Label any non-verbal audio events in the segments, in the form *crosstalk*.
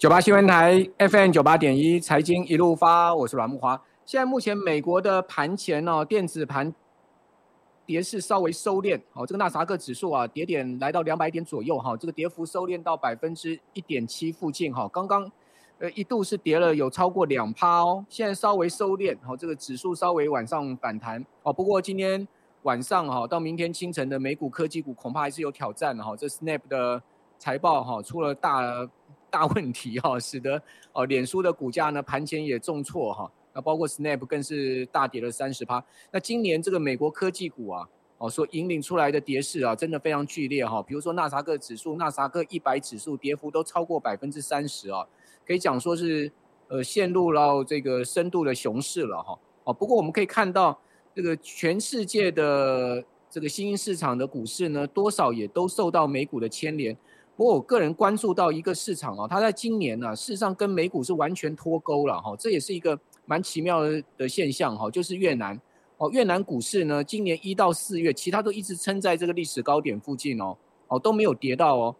九八新闻台 FM 九八点一，财经一路发，我是阮木华。现在目前美国的盘前哦，电子盘跌势稍微收敛，好，这个纳斯达克指数啊，跌点来到两百点左右哈，这个跌幅收敛到百分之一点七附近哈，刚刚呃一度是跌了有超过两趴哦，现在稍微收敛，好，这个指数稍微往上反弹哦，不过今天晚上哈到明天清晨的美股科技股恐怕还是有挑战的哈，这 Snap 的财报哈出了大。大问题哈，使得哦，脸书的股价呢盘前也重挫哈，那包括 Snap 更是大跌了三十趴。那今年这个美国科技股啊，哦所引领出来的跌势啊，真的非常剧烈哈。比如说纳斯达克指数、纳斯达克一百指数跌幅都超过百分之三十啊，可以讲说是呃陷入到这个深度的熊市了哈。哦，不过我们可以看到这个全世界的这个新兴市场的股市呢，多少也都受到美股的牵连。不过我个人关注到一个市场啊，它在今年呢、事实上跟美股是完全脱钩了哈，这也是一个蛮奇妙的现象哈，就是越南哦，越南股市呢，今年一到四月，其他都一直撑在这个历史高点附近哦，哦都没有跌到哦，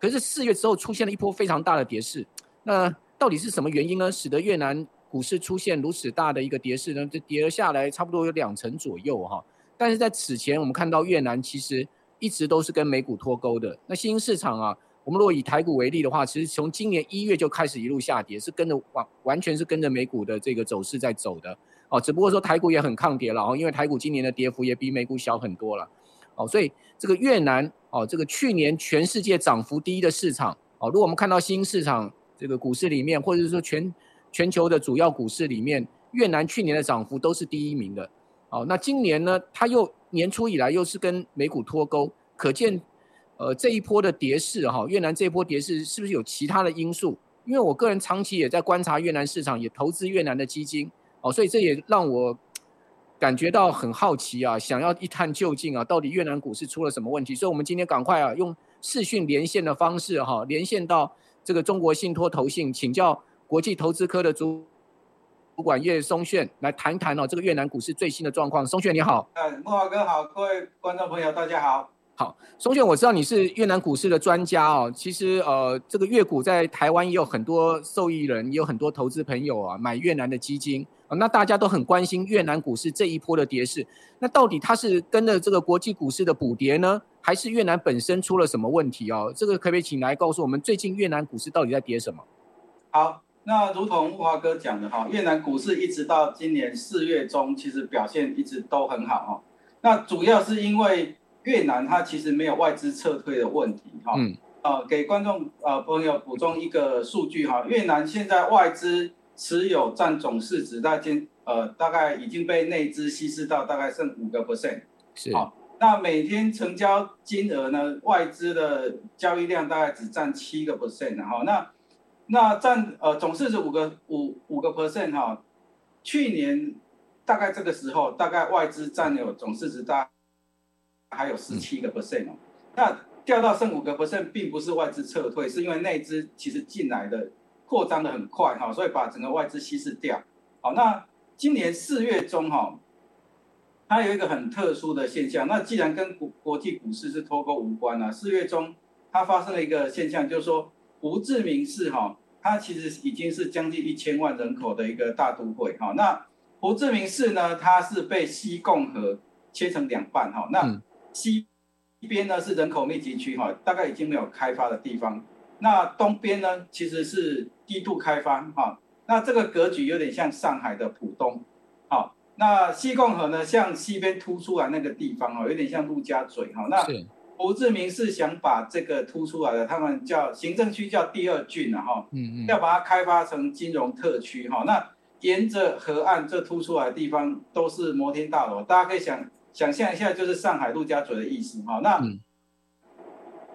可是四月之后出现了一波非常大的跌势，那到底是什么原因呢？使得越南股市出现如此大的一个跌势呢？这跌了下来，差不多有两成左右哈，但是在此前我们看到越南其实。一直都是跟美股脱钩的。那新兴市场啊，我们如果以台股为例的话，其实从今年一月就开始一路下跌，是跟着完完全是跟着美股的这个走势在走的。哦，只不过说台股也很抗跌了哦，因为台股今年的跌幅也比美股小很多了。哦，所以这个越南哦，这个去年全世界涨幅第一的市场哦，如果我们看到新兴市场这个股市里面，或者是说全全球的主要股市里面，越南去年的涨幅都是第一名的。哦，那今年呢，它又。年初以来又是跟美股脱钩，可见，呃，这一波的跌势哈，越南这一波跌势是不是有其他的因素？因为我个人长期也在观察越南市场，也投资越南的基金，哦，所以这也让我感觉到很好奇啊，想要一探究竟啊，到底越南股市出了什么问题？所以，我们今天赶快啊，用视讯连线的方式哈，连线到这个中国信托投信，请教国际投资科的主。主管叶松炫来谈谈哦，这个越南股市最新的状况。松炫你好，嗯，木华哥好，各位观众朋友大家好。好，松炫，我知道你是越南股市的专家哦。其实呃，这个越股在台湾也有很多受益人，也有很多投资朋友啊，买越南的基金。哦，那大家都很关心越南股市这一波的跌势。那到底它是跟着这个国际股市的补跌呢，还是越南本身出了什么问题哦？这个可不可以请来告诉我们，最近越南股市到底在跌什么？好。那如同木华哥讲的哈，越南股市一直到今年四月中，其实表现一直都很好哈。那主要是因为越南它其实没有外资撤退的问题哈。嗯。呃，给观众呃朋友补充一个数据哈，越南现在外资持有占总市值大概呃大概已经被内资稀释到大概剩五个 percent。是。好，那每天成交金额呢，外资的交易量大概只占七个 percent 哈。那那占呃总市值五个五五个 percent 哈，去年大概这个时候，大概外资占有总市值大还有十七个 percent 哦。那掉到剩五个 percent，并不是外资撤退，是因为内资其实进来的扩张的很快哈，所以把整个外资稀释掉。好，那今年四月中哈，它有一个很特殊的现象。那既然跟国国际股市是脱钩无关啊，四月中它发生了一个现象，就是说胡志明市哈。它其实已经是将近一千万人口的一个大都会哈。那胡志明市呢，它是被西贡河切成两半哈。那西边呢是人口密集区哈，大概已经没有开发的地方。那东边呢其实是低度开发哈。那这个格局有点像上海的浦东。好，那西贡河呢，向西边凸出来那个地方哦，有点像陆家嘴哈。那胡志明是想把这个突出来的，他们叫行政区叫第二郡啊哈，嗯嗯，要把它开发成金融特区哈。那沿着河岸这突出来的地方都是摩天大楼，大家可以想想象一下，就是上海陆家嘴的意思哈。那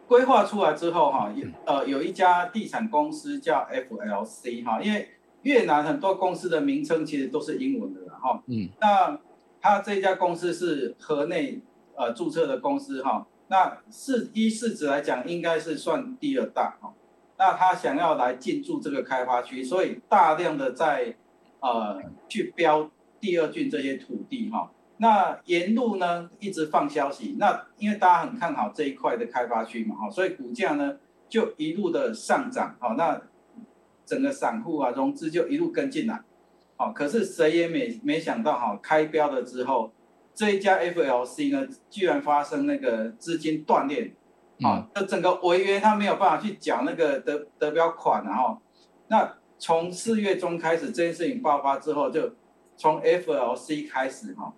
规划出来之后哈，呃，有一家地产公司叫 FLC 哈，因为越南很多公司的名称其实都是英文的哈，嗯，那他这家公司是河内呃注册的公司哈。那市一市值来讲，应该是算第二大哈。那他想要来进驻这个开发区，所以大量的在呃去标第二郡这些土地哈。那沿路呢一直放消息，那因为大家很看好这一块的开发区嘛哈，所以股价呢就一路的上涨，好，那整个散户啊融资就一路跟进来，哦，可是谁也没没想到哈，开标了之后，这一家 FLC 呢，居然发生那个资金断裂，啊，那整个违约他没有办法去缴那个得得标款，然后，那从四月中开始这件事情爆发之后，就从 FLC 开始哈，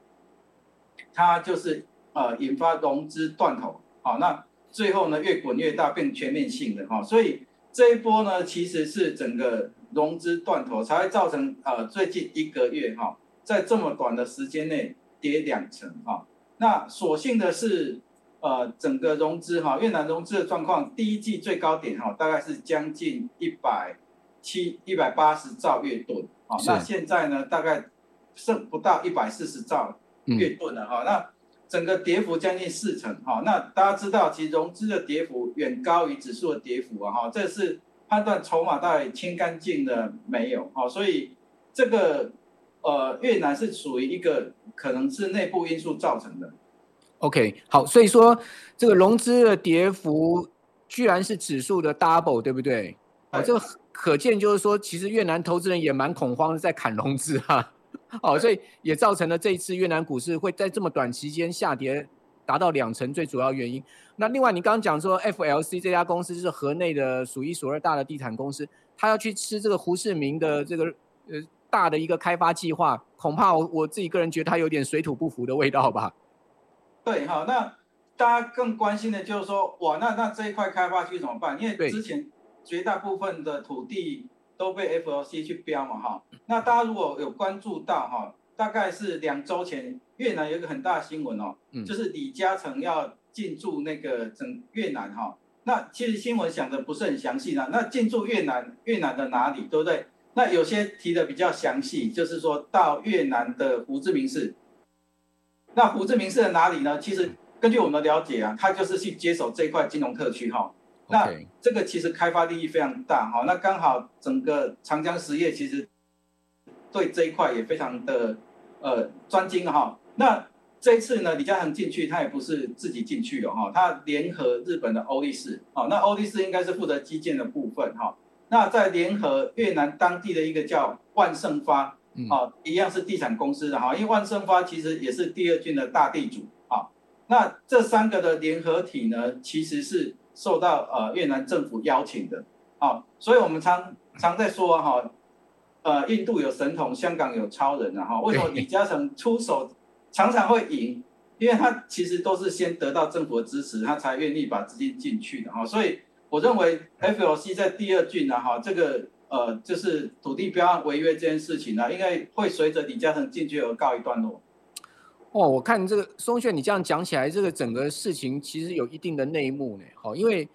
它就是呃引发融资断头，好，那。最后呢，越滚越大，变全面性的哈，所以这一波呢，其实是整个融资断头，才会造成呃最近一个月哈，在这么短的时间内跌两成哈。那所幸的是，呃，整个融资哈，越南融资的状况，第一季最高点哈，大概是将近一百七一百八十兆越盾。啊，那现在呢，大概剩不到一百四十兆越盾了哈，那。整个跌幅将近四成，哈，那大家知道，其实融资的跌幅远高于指数的跌幅啊，哈，这是判断筹码到底清干净了没有，哈，所以这个呃越南是属于一个可能是内部因素造成的。OK，好，所以说这个融资的跌幅居然是指数的 double，对不对？啊，这个可见就是说，其实越南投资人也蛮恐慌的，在砍融资啊。*laughs* 哦，所以也造成了这一次越南股市会在这么短期间下跌达到两成，最主要原因。那另外，你刚刚讲说 FLC 这家公司是河内的数一数二大的地产公司，他要去吃这个胡志明的这个呃大的一个开发计划，恐怕我我自己个人觉得它有点水土不服的味道吧。对，好，那大家更关心的就是说，哇，那那这一块开发区怎么办？因为之前绝大部分的土地。都被 F O C 去标嘛哈，那大家如果有关注到哈，大概是两周前越南有一个很大的新闻哦，就是李嘉诚要进驻那个整越南哈，那其实新闻讲的不是很详细呢，那进驻越南越南的哪里对不对？那有些提的比较详细，就是说到越南的胡志明市，那胡志明市的哪里呢？其实根据我们的了解啊，他就是去接手这块金融特区哈。那这个其实开发利益非常大哈，那刚好整个长江实业其实对这一块也非常的呃专精哈。那这一次呢，李嘉诚进去，他也不是自己进去的哈，他联合日本的欧力士，哦，那欧力士应该是负责基建的部分哈。那再联合越南当地的一个叫万盛发，哦，一样是地产公司的哈，因为万盛发其实也是第二郡的大地主啊。那这三个的联合体呢，其实是。受到呃越南政府邀请的，啊，所以我们常常在说哈，呃，印度有神童，香港有超人啊，哈，为什么 *laughs* 李嘉诚出手常常会赢？因为他其实都是先得到政府的支持，他才愿意把资金进去的哈，所以我认为 FLC 在第二郡呢，哈，这个呃就是土地标案违约这件事情呢，应该会随着李嘉诚进去而告一段落。哦，我看这个松炫，你这样讲起来，这个整个事情其实有一定的内幕呢。好，因为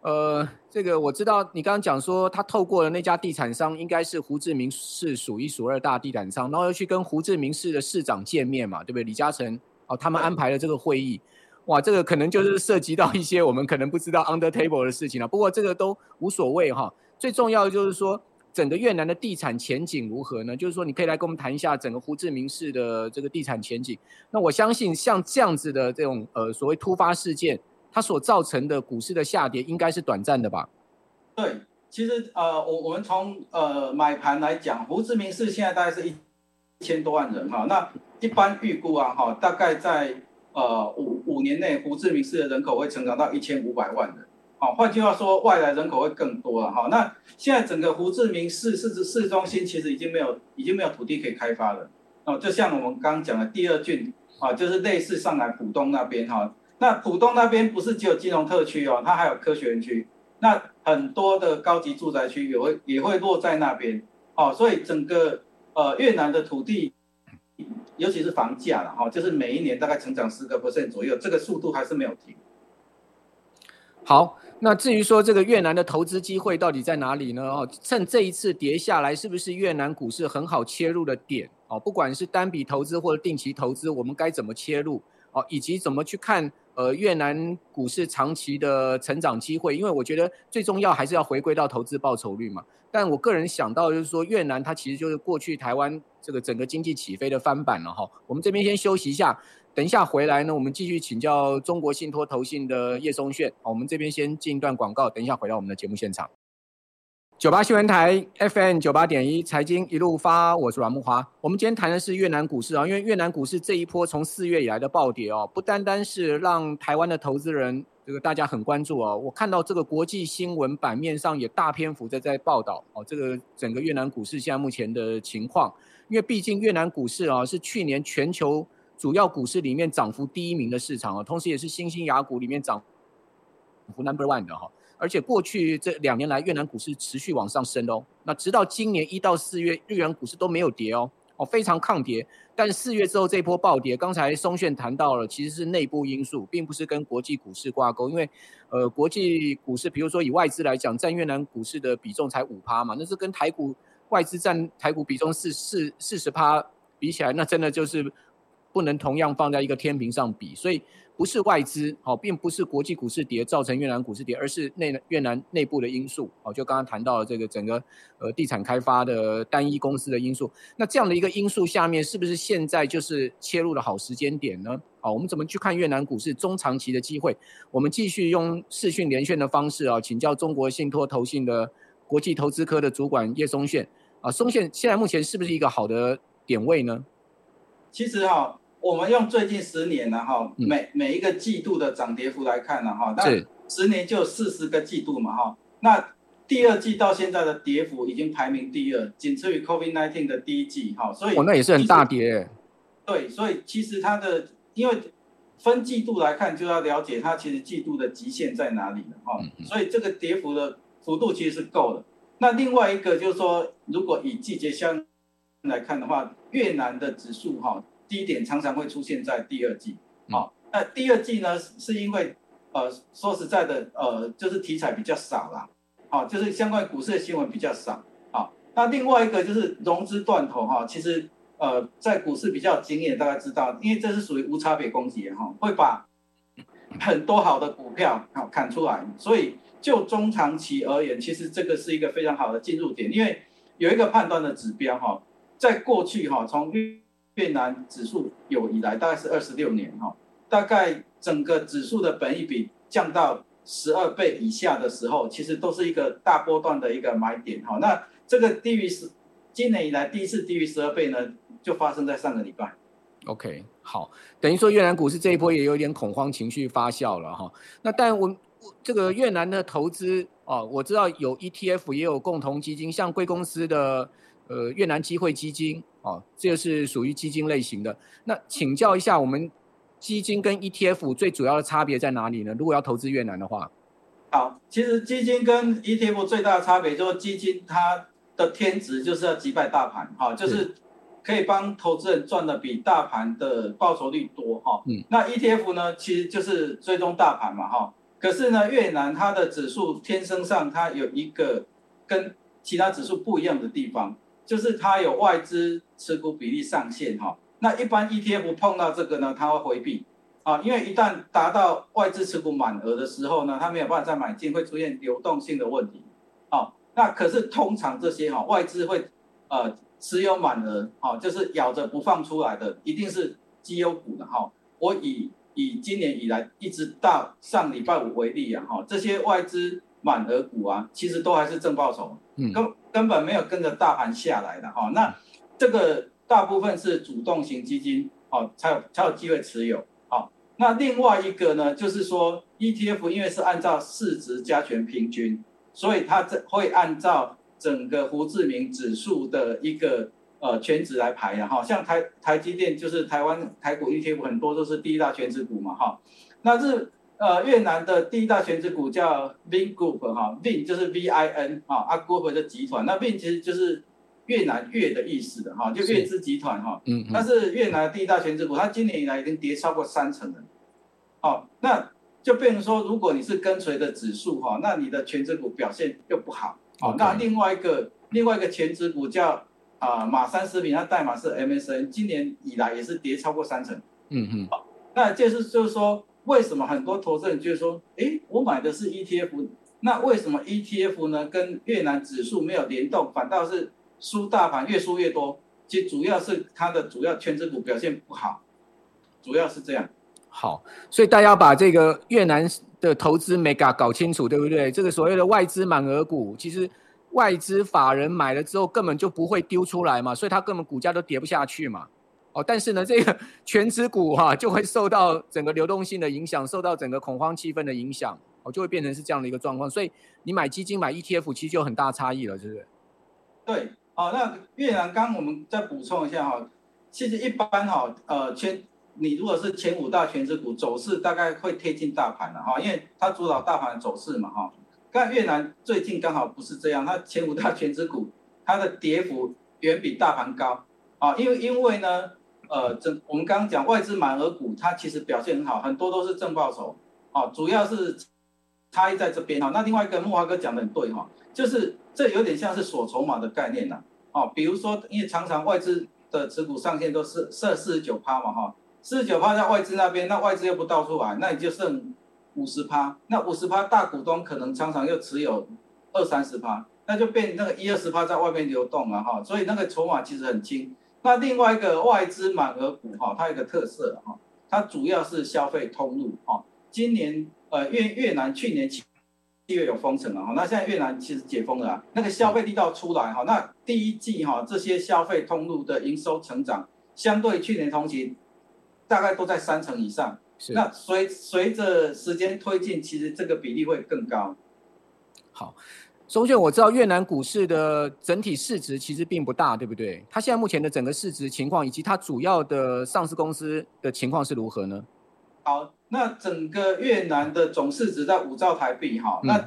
呃，这个我知道你刚刚讲说，他透过了那家地产商，应该是胡志明市数一数二大地产商，然后又去跟胡志明市的市长见面嘛，对不对？李嘉诚哦，他们安排了这个会议，哇，这个可能就是涉及到一些我们可能不知道 under table 的事情了。不过这个都无所谓哈，最重要的就是说。整个越南的地产前景如何呢？就是说，你可以来跟我们谈一下整个胡志明市的这个地产前景。那我相信，像这样子的这种呃所谓突发事件，它所造成的股市的下跌，应该是短暂的吧？对，其实呃，我我们从呃买盘来讲，胡志明市现在大概是一千多万人哈。那一般预估啊哈，大概在呃五五年内，胡志明市的人口会成长到一千五百万人。好，换句话说，外来人口会更多了哈。那现在整个胡志明市市市中心其实已经没有，已经没有土地可以开发了。哦，就像我们刚刚讲的第二郡啊，就是类似上海浦东那边哈。那浦东那边不是只有金融特区哦，它还有科学园区。那很多的高级住宅区也会也会落在那边。哦，所以整个呃越南的土地，尤其是房价了哈，就是每一年大概成长十个 percent 左右，这个速度还是没有停。好。那至于说这个越南的投资机会到底在哪里呢？哦，趁这一次跌下来，是不是越南股市很好切入的点？哦，不管是单笔投资或者定期投资，我们该怎么切入？哦，以及怎么去看呃越南股市长期的成长机会？因为我觉得最重要还是要回归到投资报酬率嘛。但我个人想到就是说，越南它其实就是过去台湾这个整个经济起飞的翻版了哈。我们这边先休息一下，等一下回来呢，我们继续请教中国信托投信的叶松炫。好，我们这边先进一段广告，等一下回到我们的节目现场。九八新闻台 FM 九八点一财经一路发，我是阮木华。我们今天谈的是越南股市啊，因为越南股市这一波从四月以来的暴跌哦，不单单是让台湾的投资人这个大家很关注哦，我看到这个国际新闻版面上也大篇幅的在报道哦，这个整个越南股市现在目前的情况，因为毕竟越南股市啊是去年全球主要股市里面涨幅第一名的市场啊，同时也是新兴亚股里面涨幅 number one 的哈。而且过去这两年来，越南股市持续往上升哦。那直到今年一到四月，日元股市都没有跌哦，哦，非常抗跌。但四月之后这波暴跌，刚才松炫谈到了，其实是内部因素，并不是跟国际股市挂钩。因为，呃，国际股市，比如说以外资来讲，占越南股市的比重才五趴嘛，那是跟台股外资占台股比重四四四十趴比起来，那真的就是不能同样放在一个天平上比，所以。不是外资，好，并不是国际股市跌造成越南股市跌，而是内越南内部的因素，哦，就刚刚谈到了这个整个呃地产开发的单一公司的因素。那这样的一个因素下面，是不是现在就是切入的好时间点呢？好，我们怎么去看越南股市中长期的机会？我们继续用视讯连线的方式啊，请教中国信托投信的国际投资科的主管叶松炫啊，松炫现在目前是不是一个好的点位呢？其实哈。我们用最近十年呢，哈，每每一个季度的涨跌幅来看呢，哈，那十年就四十个季度嘛，哈，那第二季到现在的跌幅已经排名第二，仅次于 COVID-19 的第一季，哈，所以哦，那也是很大跌。对，所以其实它的因为分季度来看，就要了解它其实季度的极限在哪里了，哈，所以这个跌幅的幅度其实是够的。那另外一个就是说，如果以季节相来看的话，越南的指数，哈。低点常常会出现在第二季，好，那第二季呢，是因为，呃，说实在的，呃，就是题材比较少啦，好，就是相关股市的新闻比较少，好，那另外一个就是融资断头哈，其实，呃，在股市比较有经验，大家知道，因为这是属于无差别攻击哈，会把很多好的股票好砍出来，所以就中长期而言，其实这个是一个非常好的进入点，因为有一个判断的指标哈，在过去哈，从越南指数有以来大概是二十六年哈，大概整个指数的本益比降到十二倍以下的时候，其实都是一个大波段的一个买点哈。那这个低于十，今年以来第一次低于十二倍呢，就发生在上个礼拜。OK，好，等于说越南股市这一波也有点恐慌情绪发酵了哈。那但我这个越南的投资哦，我知道有 ETF 也有共同基金，像贵公司的。呃，越南机会基金哦，这个是属于基金类型的。那请教一下，我们基金跟 ETF 最主要的差别在哪里呢？如果要投资越南的话，好，其实基金跟 ETF 最大的差别就是基金它的天职就是要击败大盘，哈，就是可以帮投资人赚的比大盘的报酬率多，哈。嗯。那 ETF 呢，其实就是追踪大盘嘛，哈。可是呢，越南它的指数天生上它有一个跟其他指数不一样的地方。就是它有外资持股比例上限哈，那一般 ETF 碰到这个呢，它会回避啊，因为一旦达到外资持股满额的时候呢，它没有办法再买进，会出现流动性的问题。啊，那可是通常这些哈外资会呃持有满额，哈，就是咬着不放出来的，一定是绩优股的哈。我以以今年以来一直到上礼拜五为例啊，哈，这些外资满额股啊，其实都还是正报酬，嗯。根本没有跟着大盘下来的哈，那这个大部分是主动型基金哦，才有才有机会持有。好，那另外一个呢，就是说 ETF 因为是按照市值加权平均，所以它这会按照整个胡志明指数的一个呃全值来排的哈，像台台积电就是台湾台股 ETF 很多都是第一大全值股嘛哈，那是。呃，越南的第一大全值股叫 Vin Group 哈，Vin 就是 V I N 哈，啊 Group 的集团，那 Vin 其实就是越南越的意思的哈，就越资集团哈，嗯，它是越南的第一大全值股，它今年以来已经跌超过三成了，哦，那就变成说，如果你是跟随的指数哈，那你的全值股表现又不好，哦，那另外一个另外一个全值股叫啊马三食品，它代码是 M S N，今年以来也是跌超过三成，嗯嗯，好，那就是就是说。为什么很多投资人就说，诶，我买的是 ETF，那为什么 ETF 呢跟越南指数没有联动，反倒是输大盘越输越多？其实主要是它的主要权值股表现不好。主要是这样。好，所以大家把这个越南的投资 mega 搞清楚，对不对？这个所谓的外资满额股，其实外资法人买了之后根本就不会丢出来嘛，所以它根本股价都跌不下去嘛。哦，但是呢，这个 *laughs* 全值股哈、就会受到整个流动性的影响，受到整个恐慌气氛的影响，哦，就会变成是这样的一个状况。所以你买基金买 ETF 其实就有很大差异了，是不是？对，哦，那越南刚我们再补充一下哈，其实一般哈，呃，前你如果是前五大全值股走势大概会贴近大盘的哈，因为它主导大盘的走势嘛哈。但越南最近刚好不是这样，它前五大全值股它的跌幅远比大盘高啊，因为因为呢。呃，这我们刚刚讲外资满额股，它其实表现很好，很多都是正报酬，哦，主要是差异在这边哈。那另外一个木华哥讲的很对哈，就是这有点像是锁筹码的概念呐，哦，比如说因为常常外资的持股上限都是设四十九趴嘛哈，四十九趴在外资那边，那外资又不倒出来，那你就剩五十趴，那五十趴大股东可能常常又持有二三十趴，那就变那个一二十趴在外面流动了哈，所以那个筹码其实很轻。那另外一个外资满额股哈，它有个特色哈，它主要是消费通路哈。今年呃越越南去年七月有封城了哈，那现在越南其实解封了啊，那个消费力道出来哈，那第一季哈这些消费通路的营收成长，相对去年同期大概都在三成以上。是。那随随着时间推进，其实这个比例会更高。好。松炫，我知道越南股市的整体市值其实并不大，对不对？它现在目前的整个市值情况，以及它主要的上市公司的情况是如何呢？好，那整个越南的总市值在五兆台币，哈、嗯，那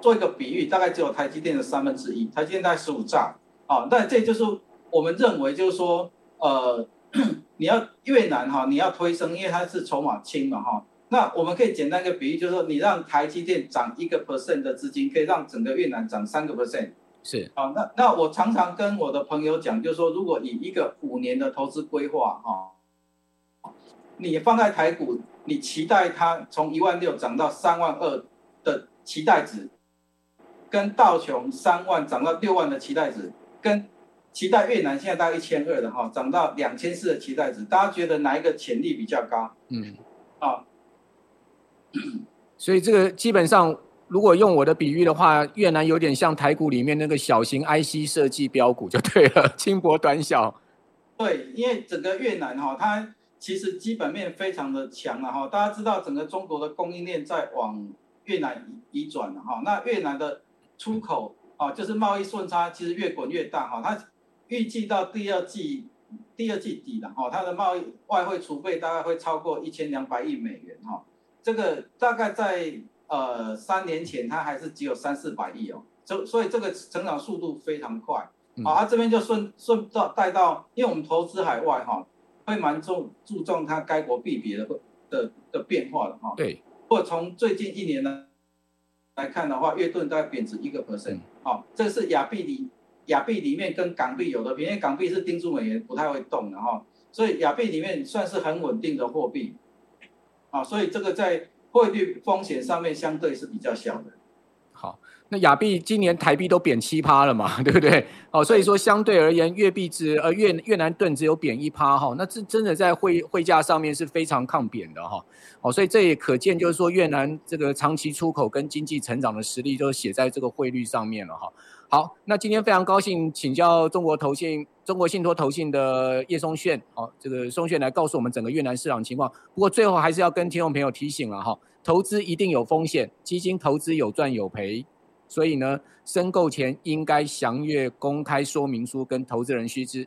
做一个比喻，大概只有台积电的三分之一，台积电在十五兆，啊，那这就是我们认为，就是说，呃，*coughs* 你要越南哈，你要推升，因为它是筹码轻嘛，哈。那我们可以简单一个比喻，就是说，你让台积电涨一个 percent 的资金，可以让整个越南涨三个 percent。是。好，那那我常常跟我的朋友讲，就是说，如果以一个五年的投资规划，哈，你放在台股，你期待它从一万六涨到三万二的期待值，跟道琼三万涨到六万的期待值，跟期待越南现在大概一千二的哈，涨到两千四的期待值，大家觉得哪一个潜力比较高？嗯，啊。*clears throat* 所以这个基本上，如果用我的比喻的话，越南有点像台股里面那个小型 IC 设计标股就对了，轻薄短小。对，因为整个越南哈，它其实基本面非常的强了哈。大家知道，整个中国的供应链在往越南移转了哈。那越南的出口啊，就是贸易顺差其实越滚越大哈。它预计到第二季第二季底了哈，它的贸易外汇储备大概会超过一千两百亿美元哈。这个大概在呃三年前，它还是只有三四百亿哦，所所以这个成长速度非常快。好、嗯，它、啊、这边就顺顺到带到，因为我们投资海外哈、哦，会蛮重注重它该国币别的的的变化的哈。对。或者从最近一年呢来看的话，越盾大概贬值一个 percent。好、哦，这是亚币里亚币里面跟港币有的，因为港币是盯住美元不太会动的哈，所以亚币里面算是很稳定的货币。啊，所以这个在汇率风险上面相对是比较小的。好，那亚币今年台币都贬七趴了嘛，对不对？哦，所以说相对而言，越币值呃越越南盾只有贬一趴哈，那这真的在汇汇价上面是非常抗贬的哈。哦，所以这也可见就是说越南这个长期出口跟经济成长的实力都写在这个汇率上面了哈。好，那今天非常高兴请教中国投信、中国信托投信的叶松炫，好，这个松炫来告诉我们整个越南市场情况。不过最后还是要跟听众朋友提醒了哈，投资一定有风险，基金投资有赚有赔，所以呢，申购前应该详阅公开说明书跟投资人须知。